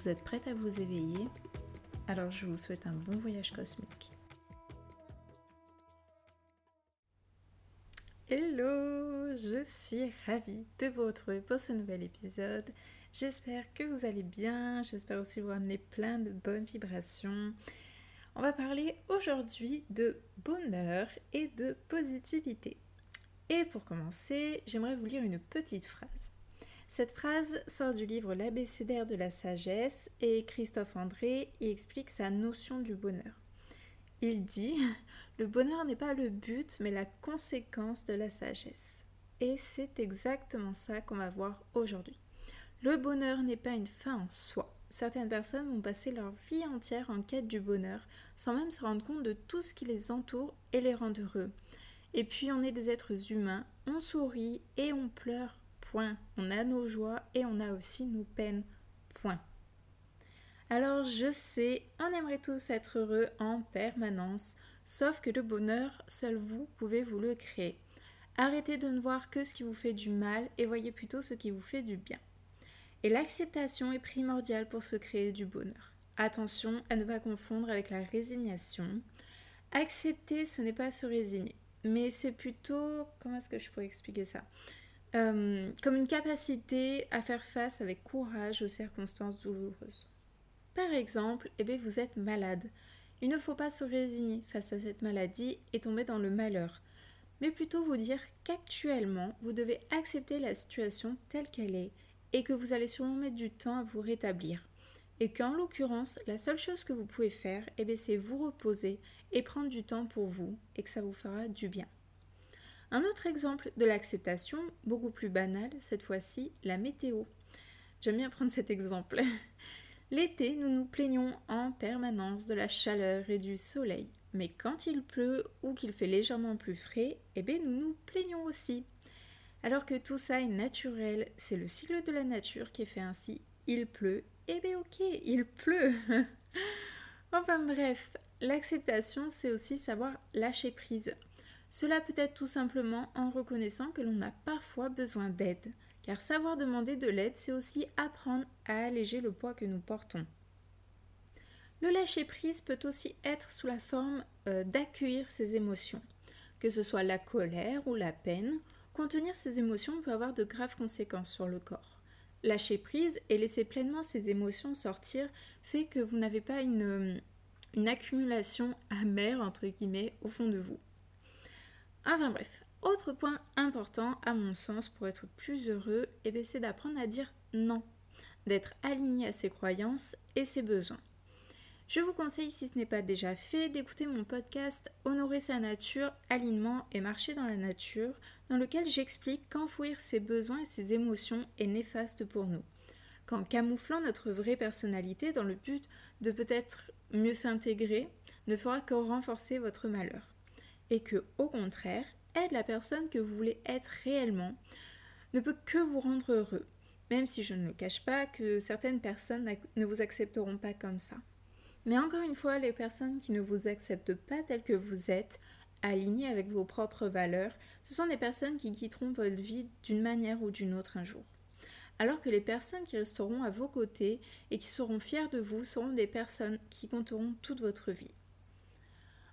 Vous êtes prête à vous éveiller? Alors je vous souhaite un bon voyage cosmique. Hello, je suis ravie de vous retrouver pour ce nouvel épisode. J'espère que vous allez bien, j'espère aussi vous amener plein de bonnes vibrations. On va parler aujourd'hui de bonheur et de positivité. Et pour commencer, j'aimerais vous lire une petite phrase. Cette phrase sort du livre L'abécédaire de la sagesse et Christophe André y explique sa notion du bonheur. Il dit Le bonheur n'est pas le but, mais la conséquence de la sagesse. Et c'est exactement ça qu'on va voir aujourd'hui. Le bonheur n'est pas une fin en soi. Certaines personnes vont passer leur vie entière en quête du bonheur, sans même se rendre compte de tout ce qui les entoure et les rend heureux. Et puis on est des êtres humains, on sourit et on pleure on a nos joies et on a aussi nos peines. Point. Alors je sais, on aimerait tous être heureux en permanence, sauf que le bonheur, seul vous pouvez vous le créer. Arrêtez de ne voir que ce qui vous fait du mal et voyez plutôt ce qui vous fait du bien. Et l'acceptation est primordiale pour se créer du bonheur. Attention à ne pas confondre avec la résignation. Accepter, ce n'est pas se résigner, mais c'est plutôt... Comment est-ce que je pourrais expliquer ça? Euh, comme une capacité à faire face avec courage aux circonstances douloureuses. Par exemple, eh bien, vous êtes malade. Il ne faut pas se résigner face à cette maladie et tomber dans le malheur, mais plutôt vous dire qu'actuellement, vous devez accepter la situation telle qu'elle est et que vous allez sûrement mettre du temps à vous rétablir. Et qu'en l'occurrence, la seule chose que vous pouvez faire, eh c'est vous reposer et prendre du temps pour vous et que ça vous fera du bien. Un autre exemple de l'acceptation, beaucoup plus banal, cette fois-ci, la météo. J'aime bien prendre cet exemple. L'été, nous nous plaignons en permanence de la chaleur et du soleil. Mais quand il pleut ou qu'il fait légèrement plus frais, eh bien nous nous plaignons aussi. Alors que tout ça est naturel, c'est le cycle de la nature qui est fait ainsi. Il pleut, eh bien ok, il pleut. enfin bref, l'acceptation, c'est aussi savoir lâcher prise. Cela peut être tout simplement en reconnaissant que l'on a parfois besoin d'aide, car savoir demander de l'aide, c'est aussi apprendre à alléger le poids que nous portons. Le lâcher-prise peut aussi être sous la forme euh, d'accueillir ses émotions, que ce soit la colère ou la peine. Contenir ces émotions peut avoir de graves conséquences sur le corps. Lâcher prise et laisser pleinement ces émotions sortir fait que vous n'avez pas une, une accumulation amère, entre guillemets, au fond de vous. Enfin bref, autre point important à mon sens pour être plus heureux, eh c'est d'apprendre à dire non, d'être aligné à ses croyances et ses besoins. Je vous conseille, si ce n'est pas déjà fait, d'écouter mon podcast Honorer sa nature, alignement et marcher dans la nature, dans lequel j'explique qu'enfouir ses besoins et ses émotions est néfaste pour nous. Qu'en camouflant notre vraie personnalité dans le but de peut-être mieux s'intégrer, ne fera que renforcer votre malheur et que, au contraire, être la personne que vous voulez être réellement ne peut que vous rendre heureux, même si je ne le cache pas que certaines personnes ne vous accepteront pas comme ça. Mais encore une fois, les personnes qui ne vous acceptent pas tel que vous êtes, alignés avec vos propres valeurs, ce sont des personnes qui quitteront votre vie d'une manière ou d'une autre un jour. Alors que les personnes qui resteront à vos côtés et qui seront fières de vous seront des personnes qui compteront toute votre vie.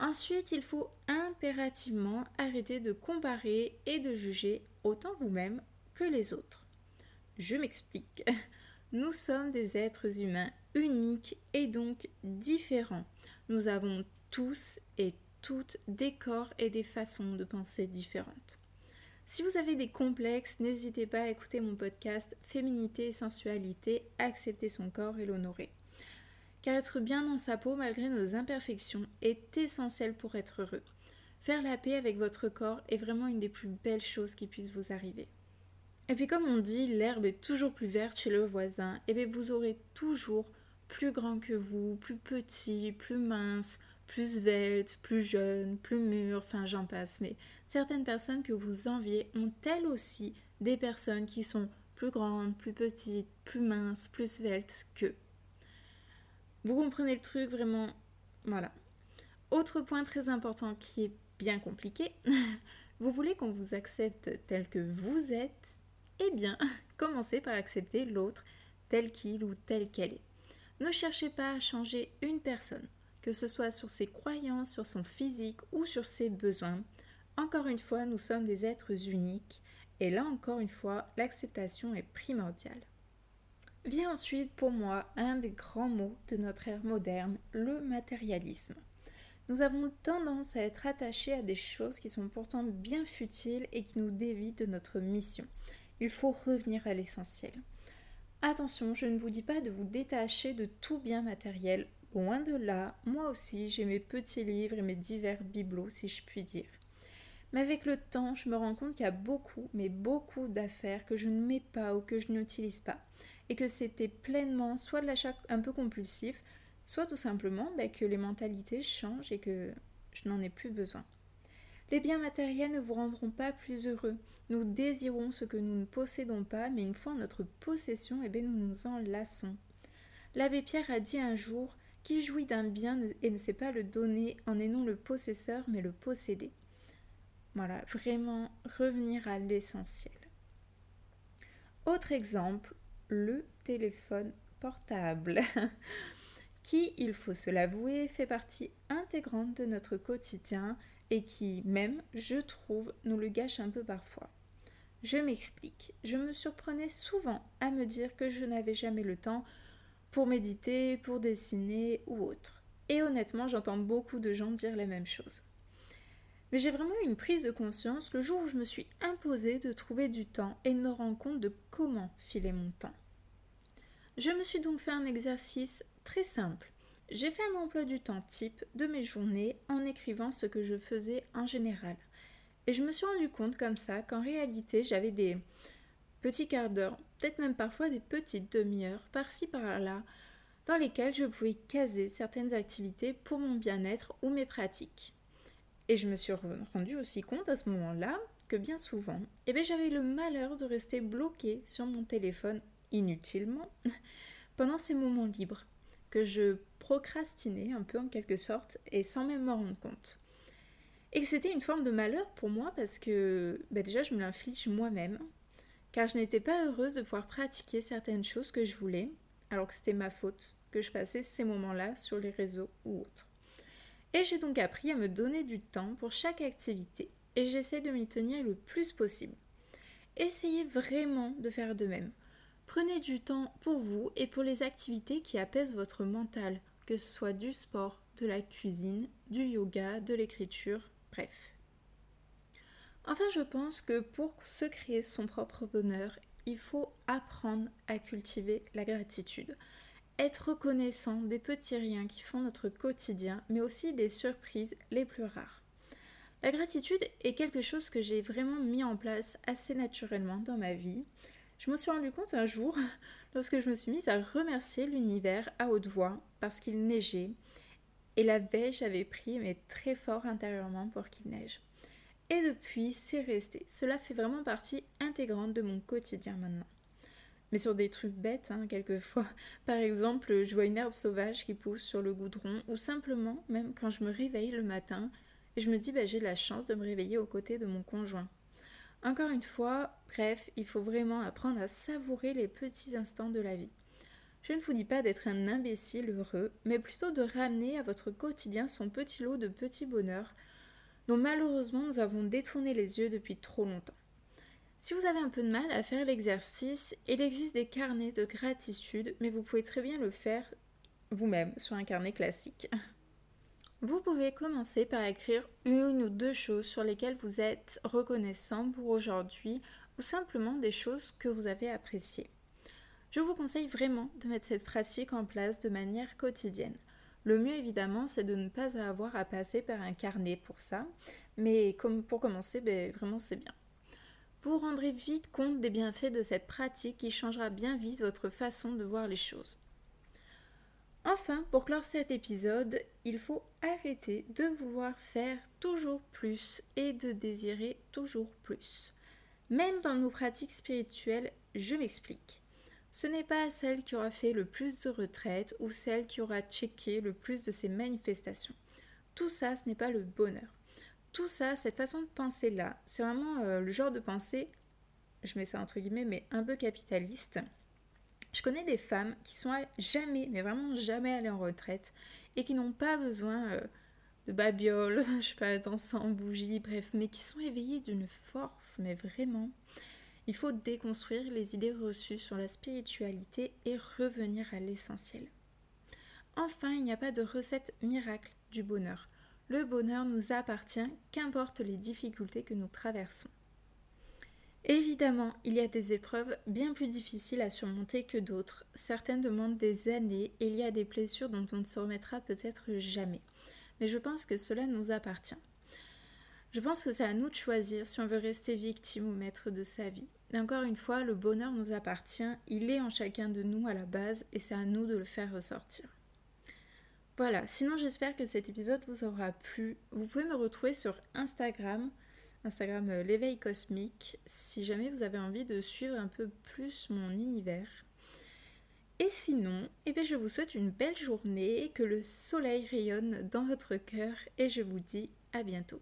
Ensuite, il faut impérativement arrêter de comparer et de juger autant vous-même que les autres. Je m'explique. Nous sommes des êtres humains uniques et donc différents. Nous avons tous et toutes des corps et des façons de penser différentes. Si vous avez des complexes, n'hésitez pas à écouter mon podcast Féminité et sensualité, accepter son corps et l'honorer car être bien dans sa peau malgré nos imperfections est essentiel pour être heureux. Faire la paix avec votre corps est vraiment une des plus belles choses qui puissent vous arriver. Et puis comme on dit, l'herbe est toujours plus verte chez le voisin, et bien vous aurez toujours plus grand que vous, plus petit, plus mince, plus svelte, plus jeune, plus mûr, enfin j'en passe, mais certaines personnes que vous enviez ont elles aussi des personnes qui sont plus grandes, plus petites, plus minces, plus sveltes qu'eux. Vous comprenez le truc vraiment Voilà. Autre point très important qui est bien compliqué, vous voulez qu'on vous accepte tel que vous êtes Eh bien, commencez par accepter l'autre tel qu'il ou tel qu'elle est. Ne cherchez pas à changer une personne, que ce soit sur ses croyances, sur son physique ou sur ses besoins. Encore une fois, nous sommes des êtres uniques et là encore une fois, l'acceptation est primordiale. Vient ensuite pour moi un des grands mots de notre ère moderne, le matérialisme. Nous avons tendance à être attachés à des choses qui sont pourtant bien futiles et qui nous dévient de notre mission. Il faut revenir à l'essentiel. Attention, je ne vous dis pas de vous détacher de tout bien matériel. Loin de là, moi aussi j'ai mes petits livres et mes divers bibelots, si je puis dire. Mais avec le temps, je me rends compte qu'il y a beaucoup, mais beaucoup d'affaires que je ne mets pas ou que je n'utilise pas. Et que c'était pleinement soit de l'achat un peu compulsif, soit tout simplement ben, que les mentalités changent et que je n'en ai plus besoin. Les biens matériels ne vous rendront pas plus heureux. Nous désirons ce que nous ne possédons pas, mais une fois notre possession, eh bien, nous nous en lassons. L'abbé Pierre a dit un jour Qui jouit d'un bien et ne sait pas le donner en est non le possesseur, mais le possédé. Voilà, vraiment revenir à l'essentiel. Autre exemple, le téléphone portable, qui, il faut se l'avouer, fait partie intégrante de notre quotidien et qui, même, je trouve, nous le gâche un peu parfois. Je m'explique. Je me surprenais souvent à me dire que je n'avais jamais le temps pour méditer, pour dessiner ou autre. Et honnêtement, j'entends beaucoup de gens dire les mêmes choses. Mais j'ai vraiment eu une prise de conscience le jour où je me suis imposée de trouver du temps et de me rendre compte de comment filer mon temps. Je me suis donc fait un exercice très simple. J'ai fait un emploi du temps type de mes journées en écrivant ce que je faisais en général. Et je me suis rendu compte comme ça qu'en réalité j'avais des petits quarts d'heure, peut-être même parfois des petites demi-heures par-ci par-là, dans lesquelles je pouvais caser certaines activités pour mon bien-être ou mes pratiques. Et je me suis rendu aussi compte à ce moment-là que bien souvent, eh bien, j'avais le malheur de rester bloqué sur mon téléphone inutilement pendant ces moments libres, que je procrastinais un peu en quelque sorte et sans même m'en rendre compte. Et que c'était une forme de malheur pour moi parce que bah déjà je me l'inflige moi-même, car je n'étais pas heureuse de pouvoir pratiquer certaines choses que je voulais, alors que c'était ma faute que je passais ces moments-là sur les réseaux ou autres. Et j'ai donc appris à me donner du temps pour chaque activité et j'essaie de m'y tenir le plus possible. Essayez vraiment de faire de même. Prenez du temps pour vous et pour les activités qui apaisent votre mental, que ce soit du sport, de la cuisine, du yoga, de l'écriture, bref. Enfin, je pense que pour se créer son propre bonheur, il faut apprendre à cultiver la gratitude. Être reconnaissant des petits riens qui font notre quotidien, mais aussi des surprises les plus rares. La gratitude est quelque chose que j'ai vraiment mis en place assez naturellement dans ma vie. Je me suis rendu compte un jour, lorsque je me suis mise à remercier l'univers à haute voix parce qu'il neigeait, et la veille j'avais pris mais très fort intérieurement pour qu'il neige. Et depuis, c'est resté. Cela fait vraiment partie intégrante de mon quotidien maintenant. Mais sur des trucs bêtes, hein, quelquefois. Par exemple, je vois une herbe sauvage qui pousse sur le goudron, ou simplement, même quand je me réveille le matin, et je me dis, bah, j'ai la chance de me réveiller aux côtés de mon conjoint. Encore une fois, bref, il faut vraiment apprendre à savourer les petits instants de la vie. Je ne vous dis pas d'être un imbécile heureux, mais plutôt de ramener à votre quotidien son petit lot de petits bonheurs dont malheureusement nous avons détourné les yeux depuis trop longtemps. Si vous avez un peu de mal à faire l'exercice, il existe des carnets de gratitude, mais vous pouvez très bien le faire vous-même sur un carnet classique. Vous pouvez commencer par écrire une ou deux choses sur lesquelles vous êtes reconnaissant pour aujourd'hui ou simplement des choses que vous avez appréciées. Je vous conseille vraiment de mettre cette pratique en place de manière quotidienne. Le mieux évidemment c'est de ne pas avoir à passer par un carnet pour ça, mais pour commencer, ben, vraiment c'est bien. Vous vous rendrez vite compte des bienfaits de cette pratique qui changera bien vite votre façon de voir les choses. Enfin, pour clore cet épisode, il faut arrêter de vouloir faire toujours plus et de désirer toujours plus. Même dans nos pratiques spirituelles, je m'explique. Ce n'est pas celle qui aura fait le plus de retraites ou celle qui aura checké le plus de ces manifestations. Tout ça, ce n'est pas le bonheur. Tout ça, cette façon de penser-là, c'est vraiment euh, le genre de pensée, je mets ça entre guillemets, mais un peu capitaliste. Je connais des femmes qui sont jamais, mais vraiment jamais allées en retraite et qui n'ont pas besoin euh, de babioles, je sais pas, d'encens, bougies, bref, mais qui sont éveillées d'une force, mais vraiment. Il faut déconstruire les idées reçues sur la spiritualité et revenir à l'essentiel. Enfin, il n'y a pas de recette miracle du bonheur. Le bonheur nous appartient, qu'importe les difficultés que nous traversons. Évidemment, il y a des épreuves bien plus difficiles à surmonter que d'autres. Certaines demandent des années et il y a des blessures dont on ne se remettra peut-être jamais. Mais je pense que cela nous appartient. Je pense que c'est à nous de choisir si on veut rester victime ou maître de sa vie. Encore une fois, le bonheur nous appartient, il est en chacun de nous à la base et c'est à nous de le faire ressortir. Voilà, sinon j'espère que cet épisode vous aura plu. Vous pouvez me retrouver sur Instagram, Instagram euh, l'éveil cosmique, si jamais vous avez envie de suivre un peu plus mon univers. Et sinon, eh bien, je vous souhaite une belle journée, que le soleil rayonne dans votre cœur et je vous dis à bientôt.